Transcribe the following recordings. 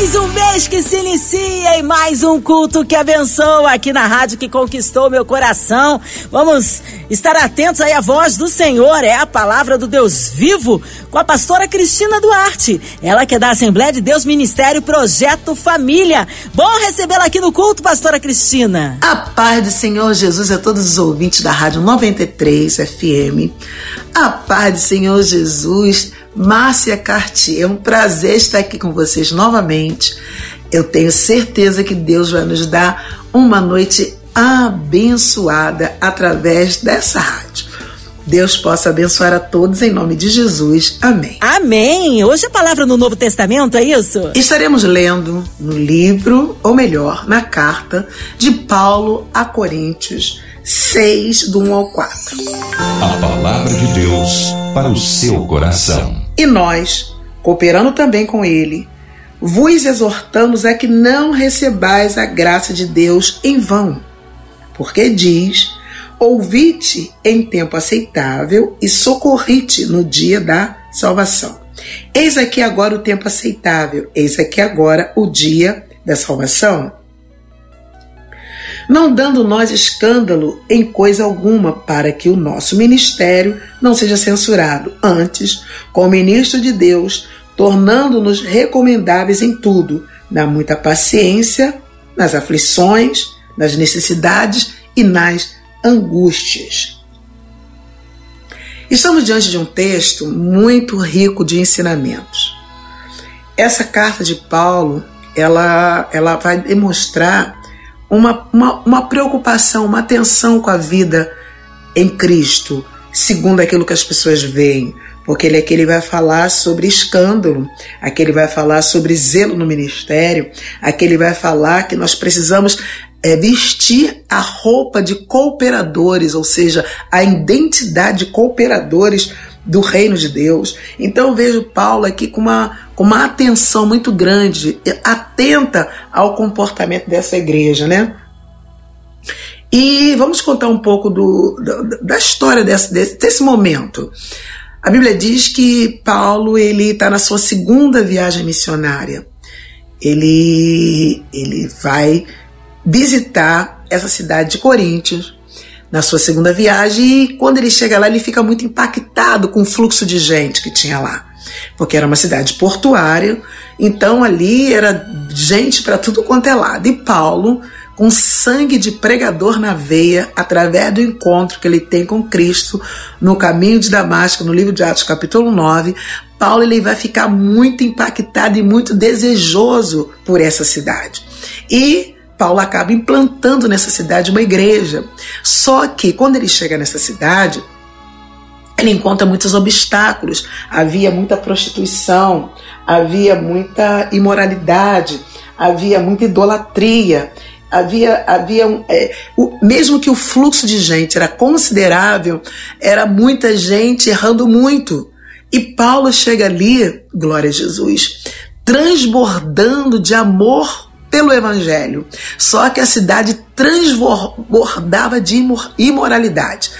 Mais um mês que se inicia e mais um culto que abençoa aqui na rádio que conquistou meu coração. Vamos estar atentos aí à voz do Senhor, é a palavra do Deus vivo com a pastora Cristina Duarte. Ela que é da Assembleia de Deus Ministério Projeto Família. Bom recebê-la aqui no culto, pastora Cristina. A paz do Senhor Jesus a todos os ouvintes da Rádio 93 FM. A paz do Senhor Jesus Márcia Cartier. É um prazer estar aqui com vocês novamente. Eu tenho certeza que Deus vai nos dar uma noite abençoada através dessa rádio. Deus possa abençoar a todos em nome de Jesus. Amém. Amém. Hoje a palavra no Novo Testamento, é isso? Estaremos lendo no livro, ou melhor, na carta de Paulo a Coríntios 6, do 1 ao 4. A palavra de Deus para o seu coração. E nós, cooperando também com ele, vos exortamos a que não recebais a graça de Deus em vão. Porque diz: Ouvite em tempo aceitável e socorrite no dia da salvação. Eis aqui agora o tempo aceitável, eis aqui agora o dia da salvação não dando nós escândalo em coisa alguma, para que o nosso ministério não seja censurado. Antes, como ministro de Deus, tornando-nos recomendáveis em tudo, na muita paciência, nas aflições, nas necessidades e nas angústias. Estamos diante de um texto muito rico de ensinamentos. Essa carta de Paulo, ela, ela vai demonstrar uma, uma, uma preocupação, uma atenção com a vida em Cristo, segundo aquilo que as pessoas veem. Porque ele aqui ele vai falar sobre escândalo, aqui ele vai falar sobre zelo no ministério, aqui ele vai falar que nós precisamos é, vestir a roupa de cooperadores, ou seja, a identidade de cooperadores do reino de Deus. Então eu vejo Paulo aqui com uma, com uma atenção muito grande, atenta ao comportamento dessa igreja, né? E vamos contar um pouco do, da história desse, desse momento. A Bíblia diz que Paulo ele está na sua segunda viagem missionária. Ele, ele vai visitar essa cidade de Coríntios, na sua segunda viagem e quando ele chega lá ele fica muito impactado com o fluxo de gente que tinha lá, porque era uma cidade portuária, então ali era gente para tudo quanto é lado. E Paulo, com sangue de pregador na veia, através do encontro que ele tem com Cristo no caminho de Damasco, no livro de Atos, capítulo 9, Paulo ele vai ficar muito impactado e muito desejoso por essa cidade. E Paulo acaba implantando nessa cidade uma igreja. Só que quando ele chega nessa cidade, ele encontra muitos obstáculos. Havia muita prostituição, havia muita imoralidade, havia muita idolatria. Havia, havia um, é, o, mesmo que o fluxo de gente era considerável, era muita gente errando muito. E Paulo chega ali, glória a Jesus, transbordando de amor pelo Evangelho. Só que a cidade transbordava de imoralidade.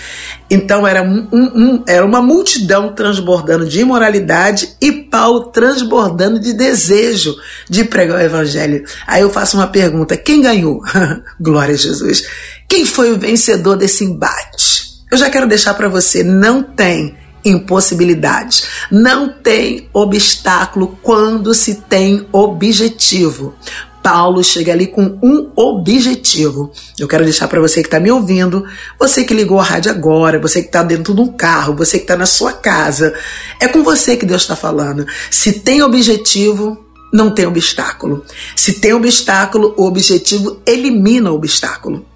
Então era, um, um, era uma multidão transbordando de imoralidade e Paulo transbordando de desejo de pregar o Evangelho. Aí eu faço uma pergunta: quem ganhou? Glória a Jesus. Quem foi o vencedor desse embate? Eu já quero deixar para você: não tem impossibilidades. Não tem obstáculo quando se tem objetivo. Paulo chega ali com um objetivo. Eu quero deixar para você que está me ouvindo, você que ligou a rádio agora, você que está dentro de um carro, você que está na sua casa. É com você que Deus está falando. Se tem objetivo, não tem obstáculo. Se tem obstáculo, o objetivo elimina o obstáculo.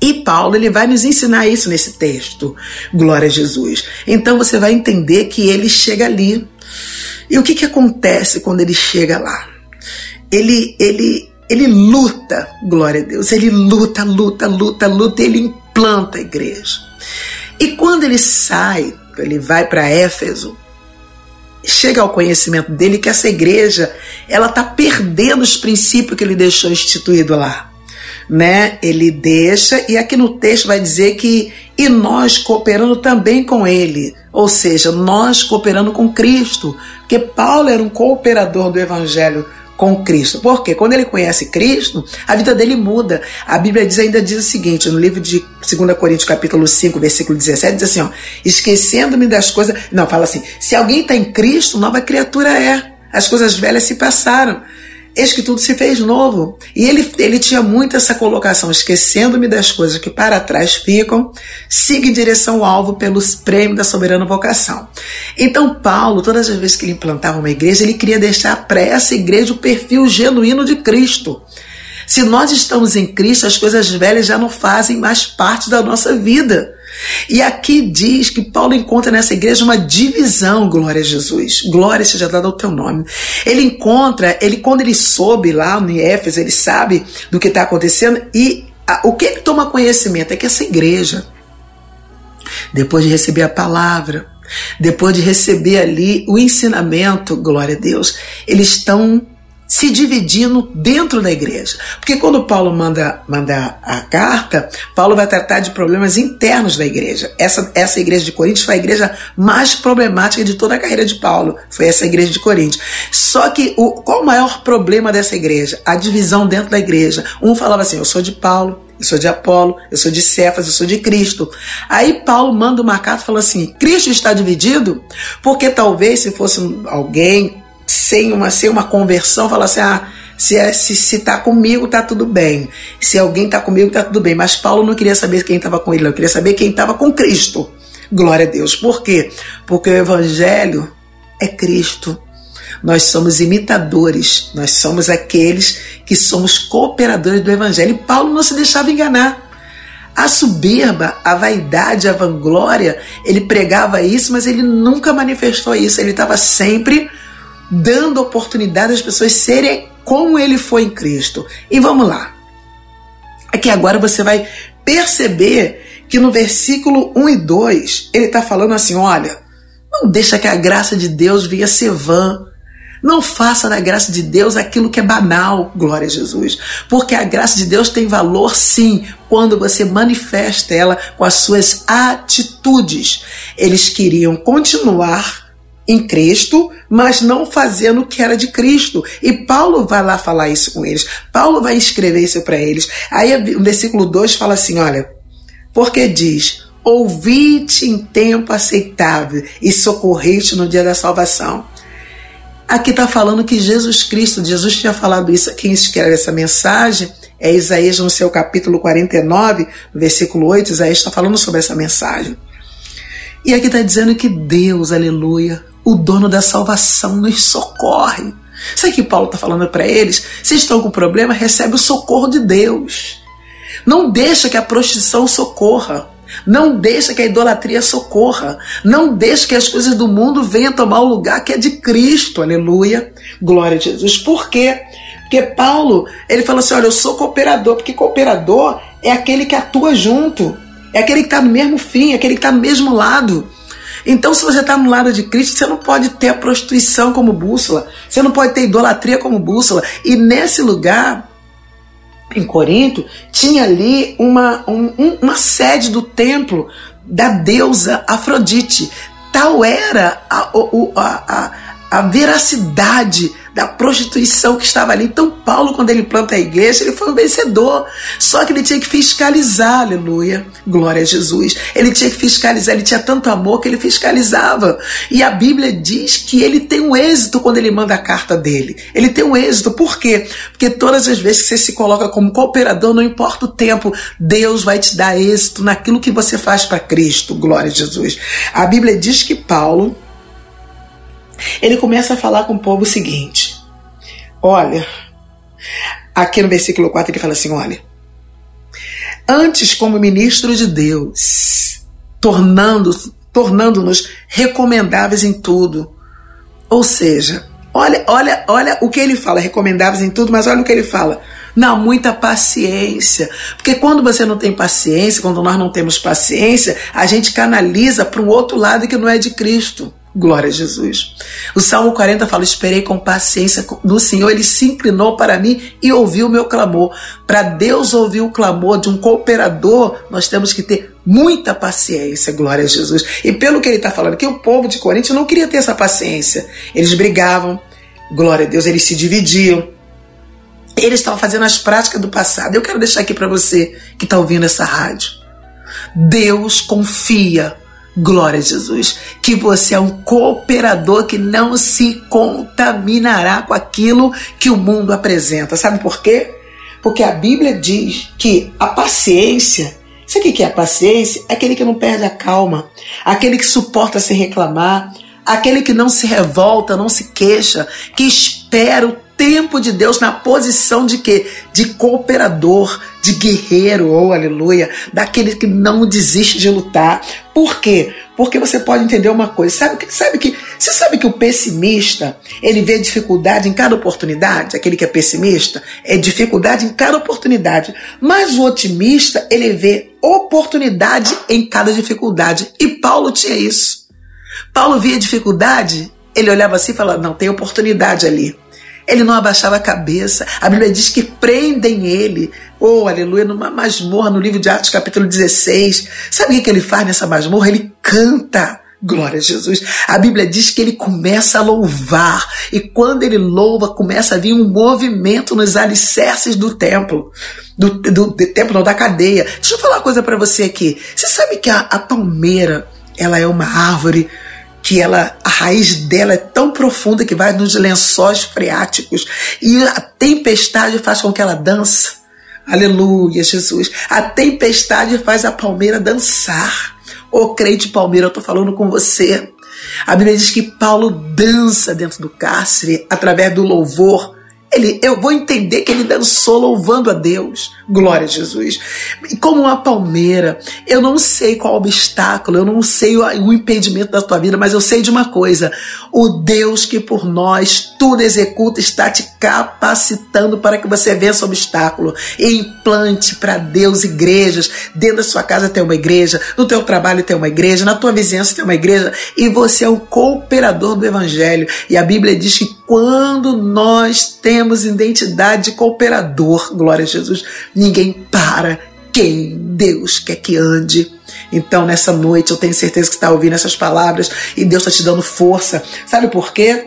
E Paulo ele vai nos ensinar isso nesse texto. Glória a Jesus. Então você vai entender que ele chega ali. E o que, que acontece quando ele chega lá? Ele, ele, ele luta, glória a Deus, ele luta, luta, luta, luta, ele implanta a igreja. E quando ele sai, ele vai para Éfeso, chega ao conhecimento dele que essa igreja ela está perdendo os princípios que ele deixou instituído lá. né? Ele deixa, e aqui no texto vai dizer que e nós cooperando também com ele, ou seja, nós cooperando com Cristo, porque Paulo era um cooperador do evangelho com Cristo. Porque quando ele conhece Cristo, a vida dele muda. A Bíblia diz, ainda diz o seguinte, no livro de 2 Coríntios, capítulo 5, versículo 17, diz assim, ó, esquecendo-me das coisas... Não, fala assim, se alguém está em Cristo, nova criatura é. As coisas velhas se passaram eis que tudo se fez novo. E ele, ele tinha muito essa colocação, esquecendo-me das coisas que para trás ficam, siga em direção ao alvo pelos prêmios da soberana vocação. Então, Paulo, todas as vezes que ele implantava uma igreja, ele queria deixar para essa igreja o perfil genuíno de Cristo. Se nós estamos em Cristo, as coisas velhas já não fazem mais parte da nossa vida. E aqui diz que Paulo encontra nessa igreja uma divisão, glória a Jesus. Glória seja dada ao teu nome. Ele encontra, ele quando ele soube lá no Éfeso, ele sabe do que está acontecendo e a, o que ele toma conhecimento é que essa igreja, depois de receber a palavra, depois de receber ali o ensinamento, glória a Deus, eles estão se dividindo dentro da igreja. Porque quando Paulo manda, manda a carta, Paulo vai tratar de problemas internos da igreja. Essa, essa igreja de Coríntios foi a igreja mais problemática de toda a carreira de Paulo. Foi essa igreja de Coríntios. Só que o, qual o maior problema dessa igreja? A divisão dentro da igreja. Um falava assim: eu sou de Paulo, eu sou de Apolo, eu sou de Cefas, eu sou de Cristo. Aí Paulo manda uma carta e fala assim: Cristo está dividido? Porque talvez se fosse alguém sem uma, sem uma conversão, falar assim: ah, se, é, se, se tá comigo, tá tudo bem. Se alguém tá comigo, tá tudo bem. Mas Paulo não queria saber quem estava com ele, eu queria saber quem estava com Cristo. Glória a Deus. Por quê? Porque o Evangelho é Cristo. Nós somos imitadores, nós somos aqueles que somos cooperadores do Evangelho. E Paulo não se deixava enganar. A soberba, a vaidade, a vanglória, ele pregava isso, mas ele nunca manifestou isso. Ele estava sempre dando oportunidade às pessoas serem como ele foi em Cristo. E vamos lá. Aqui agora você vai perceber que no versículo 1 e 2 ele está falando assim: olha, não deixa que a graça de Deus venha ser vã. Não faça da graça de Deus aquilo que é banal, glória a Jesus. Porque a graça de Deus tem valor sim, quando você manifesta ela com as suas atitudes. Eles queriam continuar em Cristo, mas não fazendo o que era de Cristo. E Paulo vai lá falar isso com eles. Paulo vai escrever isso para eles. Aí o versículo 2 fala assim: olha, porque diz: Ouvi-te em tempo aceitável e socorreste no dia da salvação. Aqui está falando que Jesus Cristo, Jesus tinha falado isso. Quem escreve essa mensagem é Isaías no seu capítulo 49, versículo 8. Isaías está falando sobre essa mensagem. E aqui está dizendo que Deus, aleluia, o dono da salvação nos socorre. Sabe o que Paulo está falando para eles? Se estão com problema, recebe o socorro de Deus. Não deixa que a prostituição socorra. Não deixa que a idolatria socorra. Não deixa que as coisas do mundo venham tomar o lugar que é de Cristo. Aleluia. Glória a Jesus. Por quê? Porque Paulo, ele falou assim: olha, eu sou cooperador, porque cooperador é aquele que atua junto, é aquele que está no mesmo fim, é aquele que está no mesmo lado. Então, se você está no lado de Cristo, você não pode ter a prostituição como bússola, você não pode ter idolatria como bússola. E nesse lugar, em Corinto, tinha ali uma, um, uma sede do templo da deusa Afrodite. Tal era a, a, a, a veracidade da prostituição que estava ali. Então, Paulo, quando ele planta a igreja, ele foi um vencedor. Só que ele tinha que fiscalizar, aleluia. Glória a Jesus. Ele tinha que fiscalizar, ele tinha tanto amor que ele fiscalizava. E a Bíblia diz que ele tem um êxito quando ele manda a carta dele. Ele tem um êxito. Por quê? Porque todas as vezes que você se coloca como cooperador, não importa o tempo, Deus vai te dar êxito naquilo que você faz para Cristo. Glória a Jesus. A Bíblia diz que Paulo ele começa a falar com o povo o seguinte: olha, aqui no versículo 4 ele fala assim: olha, antes como ministro de Deus, tornando, tornando-nos recomendáveis em tudo. Ou seja, olha, olha, olha o que ele fala, recomendáveis em tudo, mas olha o que ele fala. Não, muita paciência. Porque quando você não tem paciência, quando nós não temos paciência, a gente canaliza para um outro lado que não é de Cristo. Glória a Jesus. O Salmo 40 fala: Esperei com paciência no Senhor, ele se inclinou para mim e ouviu o meu clamor. Para Deus ouvir o clamor de um cooperador, nós temos que ter muita paciência, glória a Jesus. E pelo que ele está falando, que o povo de Corinto não queria ter essa paciência. Eles brigavam, glória a Deus, eles se dividiam. Eles estavam fazendo as práticas do passado. Eu quero deixar aqui para você que está ouvindo essa rádio. Deus confia Glória a Jesus. Que você é um cooperador que não se contaminará com aquilo que o mundo apresenta. Sabe por quê? Porque a Bíblia diz que a paciência. Sabe o que é a paciência? Aquele que não perde a calma, aquele que suporta sem reclamar, aquele que não se revolta, não se queixa, que espera o tempo de Deus na posição de quê? De cooperador, de guerreiro, ou oh, aleluia, daquele que não desiste de lutar. Por quê? Porque você pode entender uma coisa. Sabe que sabe que você sabe que o pessimista, ele vê dificuldade em cada oportunidade, aquele que é pessimista, é dificuldade em cada oportunidade. Mas o otimista, ele vê oportunidade em cada dificuldade. E Paulo tinha isso. Paulo via dificuldade, ele olhava assim e falava: "Não, tem oportunidade ali". Ele não abaixava a cabeça. A Bíblia diz que prendem ele, oh, aleluia, numa masmorra, no livro de Atos, capítulo 16. Sabe o que ele faz nessa masmorra? Ele canta. Glória a Jesus. A Bíblia diz que ele começa a louvar, e quando ele louva, começa a vir um movimento nos alicerces do templo, do, do, do templo, não, da cadeia. Deixa eu falar uma coisa para você aqui. Você sabe que a, a palmeira, ela é uma árvore que ela, raiz dela é tão profunda que vai nos lençóis freáticos e a tempestade faz com que ela dança. Aleluia, Jesus. A tempestade faz a palmeira dançar. Ô crente palmeira, eu tô falando com você. A Bíblia diz que Paulo dança dentro do cárcere através do louvor ele, eu vou entender que ele dançou louvando a Deus. Glória a Jesus. E como uma palmeira, eu não sei qual obstáculo, eu não sei o, o impedimento da tua vida, mas eu sei de uma coisa: o Deus que por nós tudo executa está te capacitando para que você vença o obstáculo. E implante para Deus igrejas. Dentro da sua casa tem uma igreja, no teu trabalho tem uma igreja, na tua vizinhança tem uma igreja, e você é um cooperador do Evangelho. E a Bíblia diz que quando nós temos temos identidade de cooperador, glória a Jesus. Ninguém para quem Deus quer que ande. Então, nessa noite, eu tenho certeza que está ouvindo essas palavras e Deus está te dando força. Sabe por quê?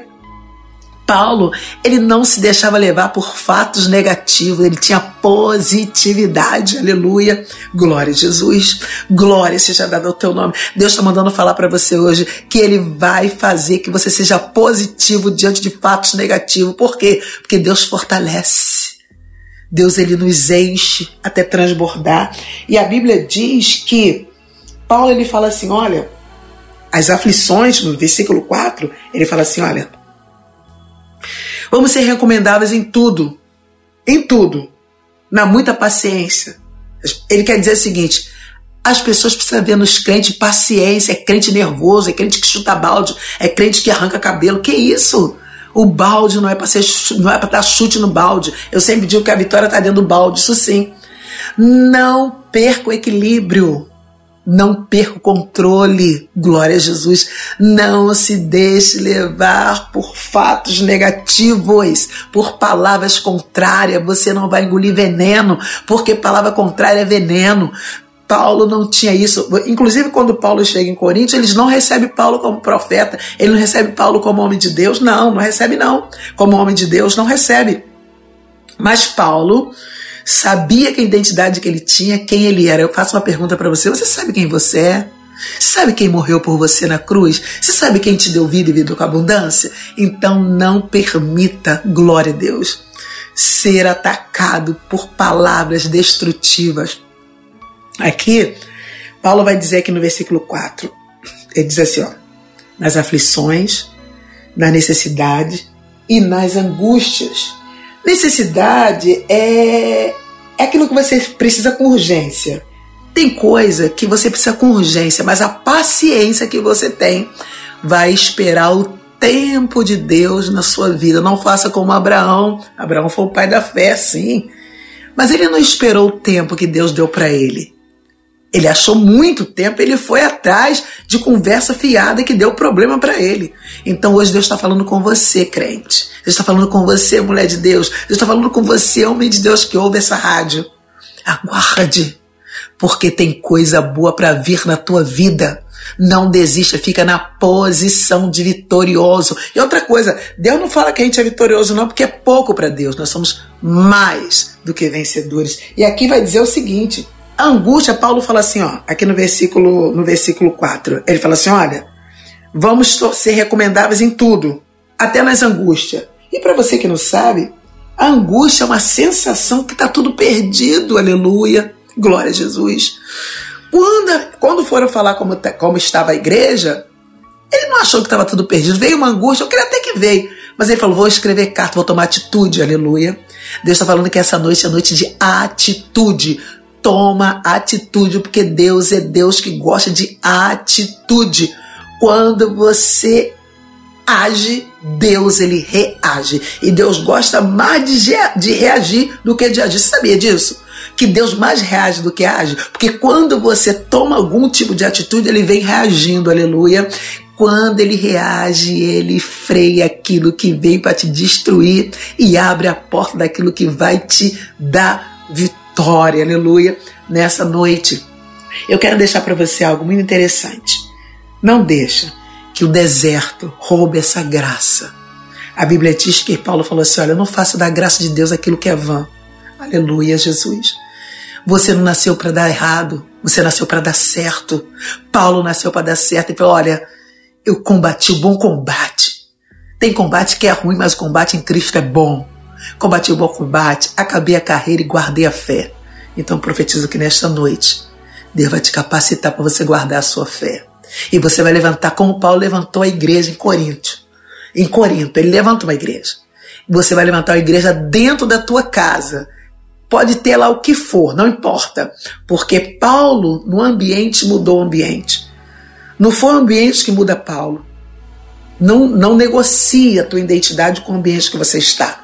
Paulo, ele não se deixava levar por fatos negativos, ele tinha positividade, aleluia. Glória a Jesus, glória seja dada ao teu nome. Deus está mandando falar para você hoje que ele vai fazer que você seja positivo diante de fatos negativos. Por quê? Porque Deus fortalece. Deus ele nos enche até transbordar. E a Bíblia diz que Paulo ele fala assim, olha, as aflições no versículo 4, ele fala assim, olha, Vamos ser recomendáveis em tudo. Em tudo. Na muita paciência. Ele quer dizer o seguinte: as pessoas precisam ver nos crentes paciência, é crente nervoso, é crente que chuta balde, é crente que arranca cabelo. Que isso? O balde não é para ser não é para dar chute no balde. Eu sempre digo que a vitória está dentro do balde, isso sim. Não perca o equilíbrio. Não perca o controle, glória a Jesus. Não se deixe levar por fatos negativos, por palavras contrárias. Você não vai engolir veneno, porque palavra contrária é veneno. Paulo não tinha isso. Inclusive, quando Paulo chega em Corinto, eles não recebem Paulo como profeta, ele não recebe Paulo como homem de Deus. Não, não recebe, não. Como homem de Deus, não recebe. Mas Paulo sabia que a identidade que ele tinha, quem ele era. Eu faço uma pergunta para você: você sabe quem você é? Sabe quem morreu por você na cruz? Você sabe quem te deu vida e vida com abundância? Então não permita, glória a Deus, ser atacado por palavras destrutivas. Aqui, Paulo vai dizer aqui no versículo 4, ele diz assim, ó, nas aflições, na necessidade e nas angústias Necessidade é, é aquilo que você precisa com urgência. Tem coisa que você precisa com urgência, mas a paciência que você tem vai esperar o tempo de Deus na sua vida. Não faça como Abraão. Abraão foi o pai da fé, sim. Mas ele não esperou o tempo que Deus deu para ele. Ele achou muito tempo, ele foi atrás de conversa fiada que deu problema para ele. Então hoje Deus está falando com você, crente. Deus está falando com você, mulher de Deus. Deus está falando com você, homem de Deus que ouve essa rádio. Aguarde, porque tem coisa boa para vir na tua vida. Não desista, fica na posição de vitorioso. E outra coisa, Deus não fala que a gente é vitorioso, não, porque é pouco para Deus. Nós somos mais do que vencedores. E aqui vai dizer o seguinte: a angústia, Paulo fala assim, ó, aqui no versículo, no versículo 4, ele fala assim: olha, vamos ser recomendáveis em tudo, até nas angústias. E para você que não sabe, a angústia é uma sensação que está tudo perdido, aleluia, glória a Jesus. Quando, quando foram falar como, tá, como estava a igreja, ele não achou que estava tudo perdido. Veio uma angústia, eu queria até que veio. Mas ele falou: vou escrever carta, vou tomar atitude, aleluia. Deus está falando que essa noite é noite de atitude toma atitude, porque Deus é Deus que gosta de atitude. Quando você age, Deus ele reage. E Deus gosta mais de, de reagir do que de agir. Você sabia disso? Que Deus mais reage do que age? Porque quando você toma algum tipo de atitude, ele vem reagindo, aleluia. Quando ele reage, ele freia aquilo que vem para te destruir e abre a porta daquilo que vai te dar vitória vitória, aleluia, nessa noite. Eu quero deixar para você algo muito interessante. Não deixa que o deserto roube essa graça. A Bíblia diz que Paulo falou assim: olha, eu não faço da graça de Deus aquilo que é vã. Aleluia, Jesus. Você não nasceu para dar errado, você nasceu para dar certo. Paulo nasceu para dar certo e falou: olha, eu combati o bom combate. Tem combate que é ruim, mas o combate em Cristo é bom. Combati o bom combate, acabei a carreira e guardei a fé. Então profetizo que nesta noite Deus vai te capacitar para você guardar a sua fé. E você vai levantar como Paulo levantou a igreja em Corinto. Em Corinto, ele levantou uma igreja. Você vai levantar uma igreja dentro da tua casa. Pode ter lá o que for, não importa. Porque Paulo, no ambiente, mudou o ambiente. Não foi o ambiente que muda Paulo. Não, não negocia a tua identidade com o ambiente que você está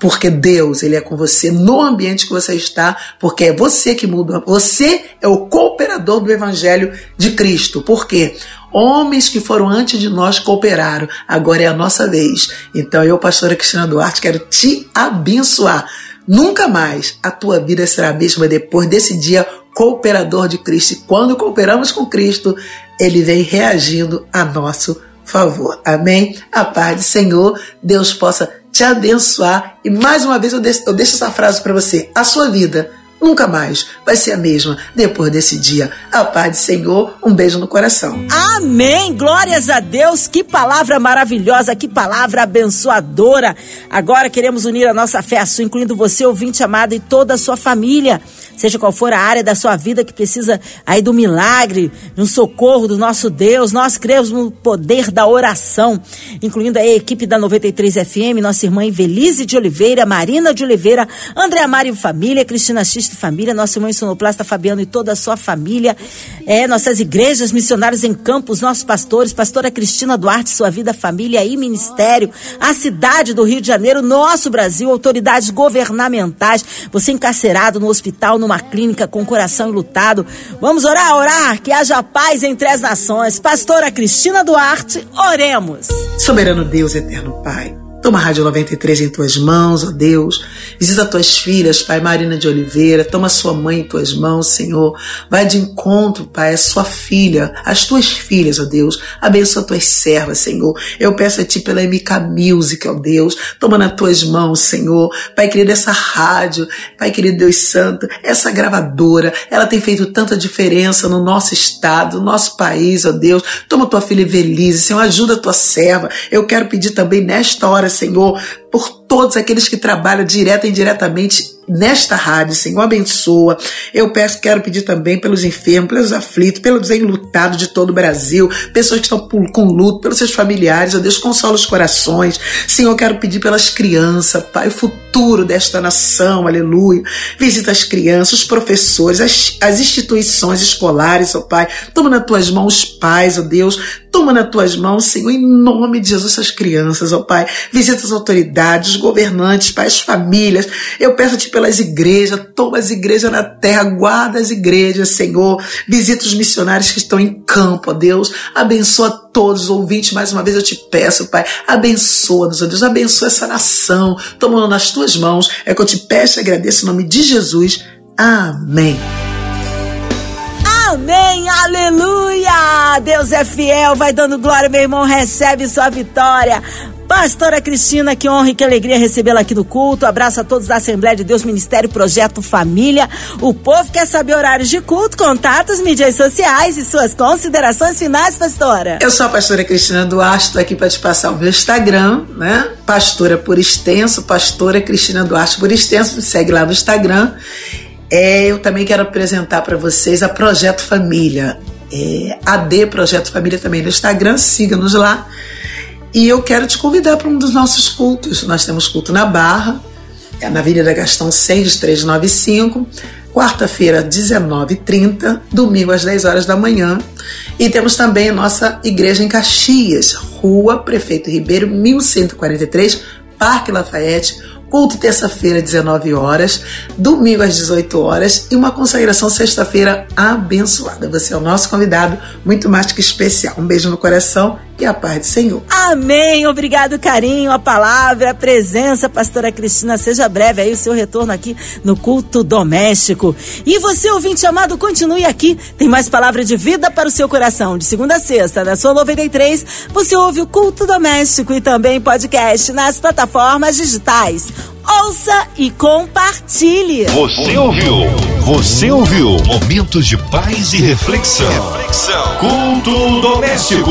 porque Deus ele é com você no ambiente que você está, porque é você que muda. Você é o cooperador do Evangelho de Cristo. Por quê? Homens que foram antes de nós cooperaram, agora é a nossa vez. Então eu, pastora Cristina Duarte, quero te abençoar. Nunca mais a tua vida será a mesma depois desse dia cooperador de Cristo. E quando cooperamos com Cristo, ele vem reagindo a nosso favor. Amém? A paz do Senhor, Deus possa te abençoar. E mais uma vez eu deixo, eu deixo essa frase para você: a sua vida nunca mais vai ser a mesma depois desse dia. A paz do Senhor, um beijo no coração. Amém! Glórias a Deus! Que palavra maravilhosa, que palavra abençoadora. Agora queremos unir a nossa fé a sua, incluindo você, ouvinte amado, e toda a sua família. Seja qual for a área da sua vida que precisa aí do milagre, de um socorro do nosso Deus, nós cremos no poder da oração, incluindo a equipe da 93 FM, nossa irmã Evelise de Oliveira, Marina de Oliveira, André Mário Família, Cristina X Família, nosso irmão Sonoplasta Fabiano e toda a sua família, é, nossas igrejas, missionários em campos, nossos pastores, pastora Cristina Duarte, sua vida, família e ministério, a cidade do Rio de Janeiro, nosso Brasil, autoridades governamentais, você encarcerado no hospital, numa clínica com coração lutado. Vamos orar, orar, que haja paz entre as nações. Pastora Cristina Duarte, oremos. Soberano Deus, eterno Pai. Toma a Rádio 93 em tuas mãos, ó Deus. Visita tuas filhas, Pai Marina de Oliveira. Toma sua mãe em tuas mãos, Senhor. Vai de encontro, Pai, a sua filha, as tuas filhas, ó Deus. Abençoa tuas servas, Senhor. Eu peço a Ti pela MK Music, ó Deus. Toma nas tuas mãos, Senhor. Pai querido, essa rádio, Pai querido Deus Santo, essa gravadora, ela tem feito tanta diferença no nosso estado, no nosso país, ó Deus. Toma tua filha Evelise, Senhor. Ajuda a tua serva. Eu quero pedir também nesta hora, Senhor, por todos aqueles que trabalham direta e indiretamente nesta rádio, Senhor, abençoa. Eu peço, quero pedir também pelos enfermos, pelos aflitos, pelos enlutados de todo o Brasil, pessoas que estão com luto, pelos seus familiares, ó Deus, consola os corações. Senhor, quero pedir pelas crianças, Pai, o futuro desta nação, aleluia. Visita as crianças, os professores, as, as instituições escolares, ó Pai. Toma nas tuas mãos, pais, ó Deus. Toma nas tuas mãos, Senhor, em nome de Jesus, essas crianças, ó Pai. Visita as autoridades, os governantes, Pai, as famílias. Eu peço-te pelas igrejas, toma as igrejas na terra, guarda as igrejas, Senhor. Visita os missionários que estão em campo, ó Deus. Abençoa todos os ouvintes, mais uma vez eu te peço, Pai. Abençoa-nos, ó Deus. Abençoa essa nação. Tomando nas tuas mãos. É que eu te peço e agradeço em nome de Jesus. Amém. Amém, aleluia! Deus é fiel, vai dando glória, meu irmão, recebe sua vitória. Pastora Cristina, que honra e que alegria recebê-la aqui do culto. Abraço a todos da Assembleia de Deus, Ministério Projeto Família. O povo quer saber horários de culto, contatos, mídias sociais e suas considerações finais, pastora. Eu sou a pastora Cristina Duarte, estou aqui para te passar o meu Instagram, né? Pastora por extenso, pastora Cristina Duarte por extenso, me segue lá no Instagram. É, eu também quero apresentar para vocês a Projeto Família. É, AD Projeto Família também no Instagram, siga-nos lá. E eu quero te convidar para um dos nossos cultos. Nós temos culto na Barra, é na Avenida Gastão 6395, quarta-feira, 19h30, domingo às 10 horas da manhã. E temos também a nossa igreja em Caxias, Rua Prefeito Ribeiro, 1143, Parque Lafayette, culto terça-feira, 19 horas, domingo às 18 horas e uma consagração sexta-feira abençoada. Você é o nosso convidado, muito mais que especial. Um beijo no coração e a paz do Senhor. Amém. Obrigado, carinho, a palavra, a presença, pastora Cristina. Seja breve aí o seu retorno aqui no culto doméstico. E você, ouvinte amado, continue aqui. Tem mais palavra de vida para o seu coração. De segunda a sexta, na sua 93, você ouve o culto doméstico e também podcast nas plataformas digitais. Ouça e compartilhe. Você ouviu? Você ouviu? Momentos de paz e reflexão. Reflexão. Culto doméstico.